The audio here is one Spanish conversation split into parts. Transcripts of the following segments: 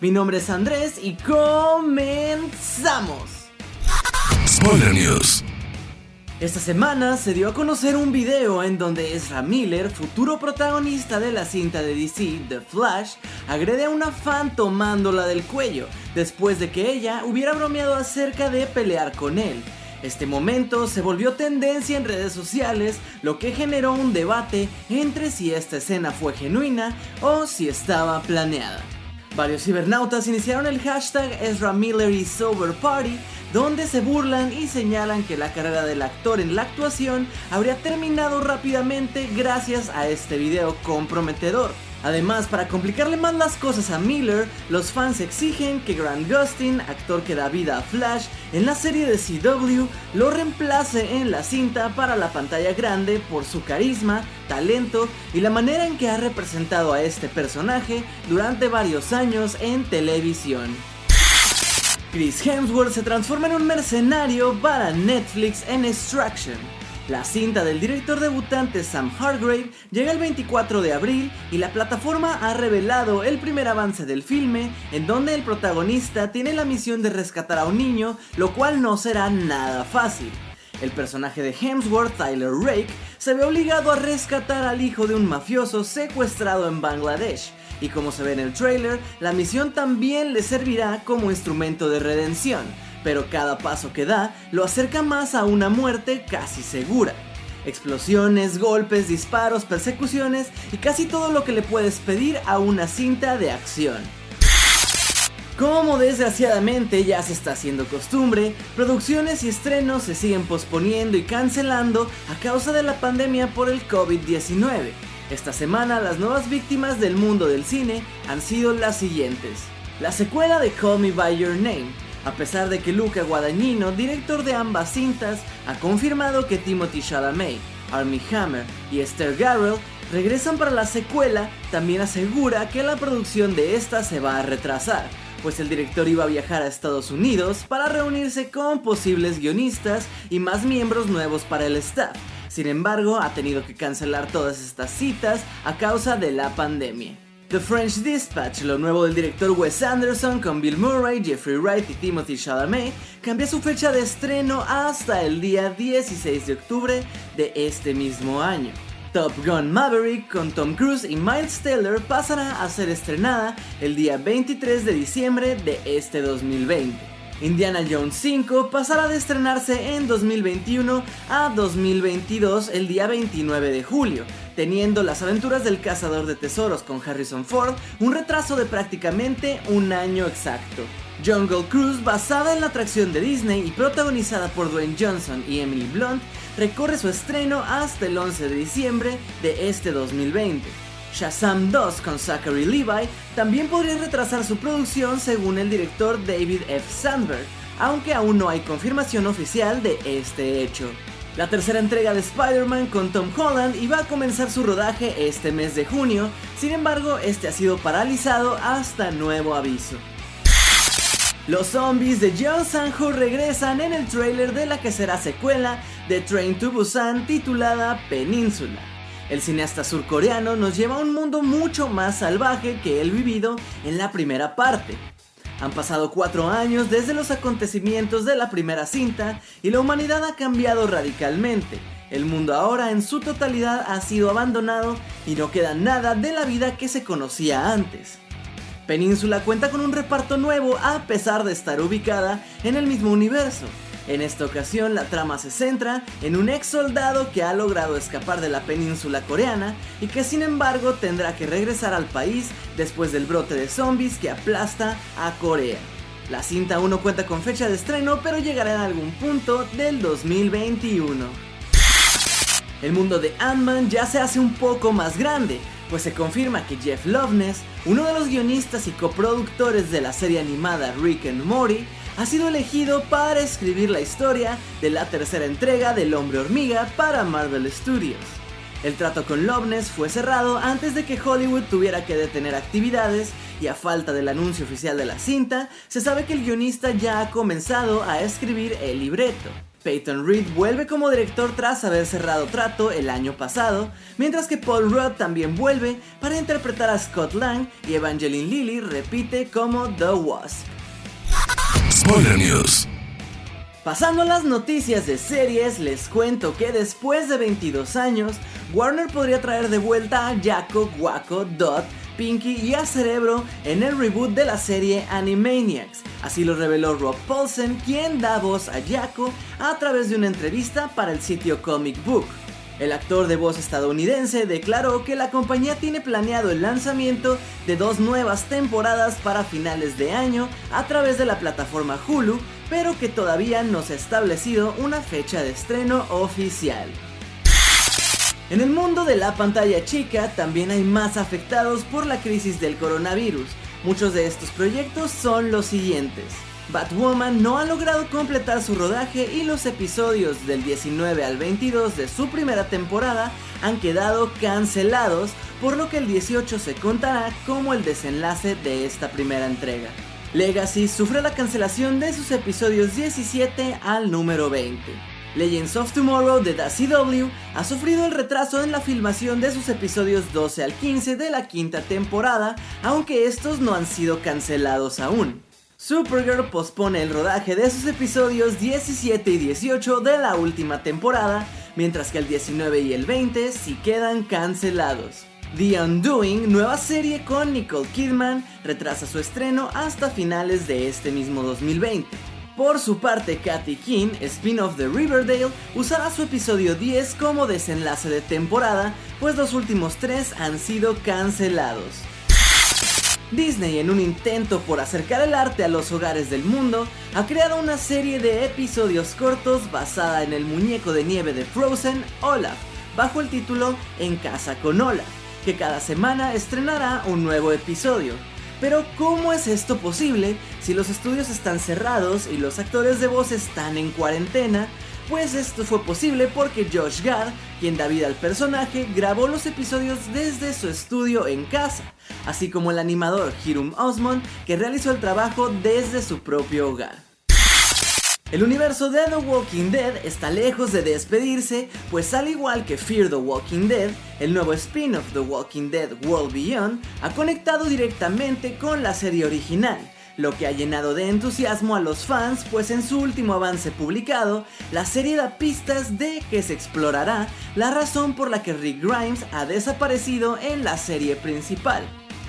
Mi nombre es Andrés y comenzamos. Spoiler News. Esta semana se dio a conocer un video en donde Ezra Miller, futuro protagonista de la cinta de DC, The Flash, agrede a una fan tomándola del cuello, después de que ella hubiera bromeado acerca de pelear con él. Este momento se volvió tendencia en redes sociales, lo que generó un debate entre si esta escena fue genuina o si estaba planeada. Varios cibernautas iniciaron el hashtag Ezra Miller is Sober Party, donde se burlan y señalan que la carrera del actor en la actuación habría terminado rápidamente gracias a este video comprometedor. Además, para complicarle más las cosas a Miller, los fans exigen que Grant Gustin, actor que da vida a Flash en la serie de CW, lo reemplace en la cinta para la pantalla grande por su carisma, talento y la manera en que ha representado a este personaje durante varios años en televisión. Chris Hemsworth se transforma en un mercenario para Netflix en Extraction. La cinta del director debutante Sam Hargrave llega el 24 de abril y la plataforma ha revelado el primer avance del filme en donde el protagonista tiene la misión de rescatar a un niño, lo cual no será nada fácil. El personaje de Hemsworth, Tyler Rake, se ve obligado a rescatar al hijo de un mafioso secuestrado en Bangladesh, y como se ve en el trailer, la misión también le servirá como instrumento de redención, pero cada paso que da lo acerca más a una muerte casi segura. Explosiones, golpes, disparos, persecuciones y casi todo lo que le puedes pedir a una cinta de acción. Como desgraciadamente ya se está haciendo costumbre, producciones y estrenos se siguen posponiendo y cancelando a causa de la pandemia por el COVID-19. Esta semana las nuevas víctimas del mundo del cine han sido las siguientes. La secuela de Call Me By Your Name, a pesar de que Luca Guadagnino, director de ambas cintas, ha confirmado que Timothy Chalamet, Armie Hammer y Esther Garrell regresan para la secuela, también asegura que la producción de esta se va a retrasar, pues el director iba a viajar a Estados Unidos para reunirse con posibles guionistas y más miembros nuevos para el staff. Sin embargo, ha tenido que cancelar todas estas citas a causa de la pandemia. The French Dispatch, lo nuevo del director Wes Anderson con Bill Murray, Jeffrey Wright y Timothy Chalamet, cambia su fecha de estreno hasta el día 16 de octubre de este mismo año. Top Gun Maverick con Tom Cruise y Miles Teller pasará a ser estrenada el día 23 de diciembre de este 2020. Indiana Jones 5 pasará de estrenarse en 2021 a 2022 el día 29 de julio, teniendo las aventuras del cazador de tesoros con Harrison Ford un retraso de prácticamente un año exacto. Jungle Cruise, basada en la atracción de Disney y protagonizada por Dwayne Johnson y Emily Blunt, recorre su estreno hasta el 11 de diciembre de este 2020. Shazam 2 con Zachary Levi también podría retrasar su producción según el director David F. Sandberg, aunque aún no hay confirmación oficial de este hecho. La tercera entrega de Spider-Man con Tom Holland iba a comenzar su rodaje este mes de junio, sin embargo este ha sido paralizado hasta nuevo aviso. Los zombies de John Sanjo regresan en el trailer de la que será secuela de Train to Busan titulada Península. El cineasta surcoreano nos lleva a un mundo mucho más salvaje que el vivido en la primera parte. Han pasado cuatro años desde los acontecimientos de la primera cinta y la humanidad ha cambiado radicalmente. El mundo ahora en su totalidad ha sido abandonado y no queda nada de la vida que se conocía antes. Península cuenta con un reparto nuevo a pesar de estar ubicada en el mismo universo. En esta ocasión la trama se centra en un ex soldado que ha logrado escapar de la península coreana y que sin embargo tendrá que regresar al país después del brote de zombies que aplasta a Corea. La cinta aún cuenta con fecha de estreno pero llegará en algún punto del 2021. El mundo de Ant-Man ya se hace un poco más grande, pues se confirma que Jeff Loveness, uno de los guionistas y coproductores de la serie animada Rick and Morty, ha sido elegido para escribir la historia de la tercera entrega del Hombre Hormiga para Marvel Studios. El trato con Loveness fue cerrado antes de que Hollywood tuviera que detener actividades y a falta del anuncio oficial de la cinta, se sabe que el guionista ya ha comenzado a escribir el libreto. Peyton Reed vuelve como director tras haber cerrado trato el año pasado, mientras que Paul Rudd también vuelve para interpretar a Scott Lang y Evangeline Lilly repite como The Wasp. Spoiler News. Pasando a las noticias de series, les cuento que después de 22 años, Warner podría traer de vuelta a Jaco, Waco, Dot, Pinky y a Cerebro en el reboot de la serie Animaniacs. Así lo reveló Rob Paulsen, quien da voz a Jaco a través de una entrevista para el sitio Comic Book. El actor de voz estadounidense declaró que la compañía tiene planeado el lanzamiento de dos nuevas temporadas para finales de año a través de la plataforma Hulu, pero que todavía no se ha establecido una fecha de estreno oficial. En el mundo de la pantalla chica también hay más afectados por la crisis del coronavirus. Muchos de estos proyectos son los siguientes. Batwoman no ha logrado completar su rodaje y los episodios del 19 al 22 de su primera temporada han quedado cancelados, por lo que el 18 se contará como el desenlace de esta primera entrega. Legacy sufre la cancelación de sus episodios 17 al número 20. Legends of Tomorrow de The ha sufrido el retraso en la filmación de sus episodios 12 al 15 de la quinta temporada, aunque estos no han sido cancelados aún. Supergirl pospone el rodaje de sus episodios 17 y 18 de la última temporada, mientras que el 19 y el 20 sí quedan cancelados. The Undoing, nueva serie con Nicole Kidman, retrasa su estreno hasta finales de este mismo 2020. Por su parte, Kathy King, spin-off de Riverdale, usará su episodio 10 como desenlace de temporada, pues los últimos tres han sido cancelados. Disney, en un intento por acercar el arte a los hogares del mundo, ha creado una serie de episodios cortos basada en el muñeco de nieve de Frozen, Olaf, bajo el título En casa con Olaf, que cada semana estrenará un nuevo episodio. Pero ¿cómo es esto posible si los estudios están cerrados y los actores de voz están en cuarentena? Pues esto fue posible porque Josh Gad, quien da vida al personaje, grabó los episodios desde su estudio en casa, así como el animador Hiram Osmond, que realizó el trabajo desde su propio hogar. El universo de The Walking Dead está lejos de despedirse, pues al igual que Fear the Walking Dead, el nuevo spin-off The Walking Dead World Beyond ha conectado directamente con la serie original, lo que ha llenado de entusiasmo a los fans, pues en su último avance publicado, la serie da pistas de que se explorará la razón por la que Rick Grimes ha desaparecido en la serie principal.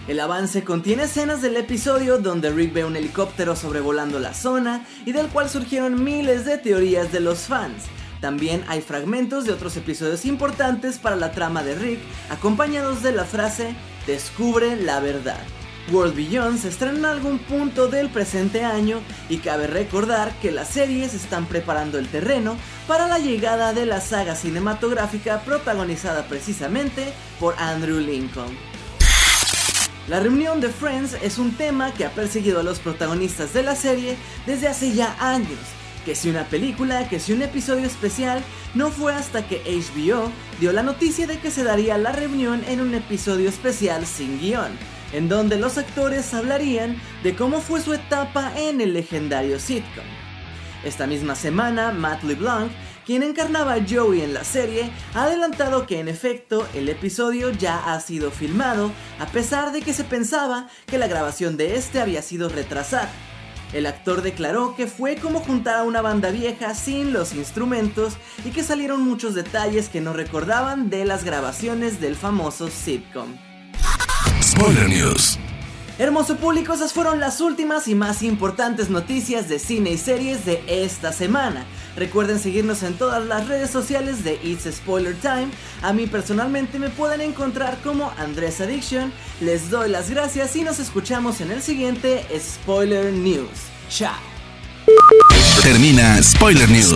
El avance contiene escenas del episodio donde Rick ve un helicóptero sobrevolando la zona y del cual surgieron miles de teorías de los fans. También hay fragmentos de otros episodios importantes para la trama de Rick, acompañados de la frase Descubre la verdad. World Beyond se estrena en algún punto del presente año y cabe recordar que las series están preparando el terreno para la llegada de la saga cinematográfica protagonizada precisamente por Andrew Lincoln. La reunión de Friends es un tema que ha perseguido a los protagonistas de la serie desde hace ya años. Que si una película, que si un episodio especial, no fue hasta que HBO dio la noticia de que se daría la reunión en un episodio especial sin guion en donde los actores hablarían de cómo fue su etapa en el legendario sitcom. Esta misma semana, Matt LeBlanc, quien encarnaba a Joey en la serie, ha adelantado que en efecto el episodio ya ha sido filmado, a pesar de que se pensaba que la grabación de este había sido retrasada. El actor declaró que fue como juntar a una banda vieja sin los instrumentos y que salieron muchos detalles que no recordaban de las grabaciones del famoso sitcom. Spoiler News. Hermoso público, esas fueron las últimas y más importantes noticias de cine y series de esta semana. Recuerden seguirnos en todas las redes sociales de It's Spoiler Time. A mí personalmente me pueden encontrar como Andrés Addiction. Les doy las gracias y nos escuchamos en el siguiente Spoiler News. Chao. Termina Spoiler News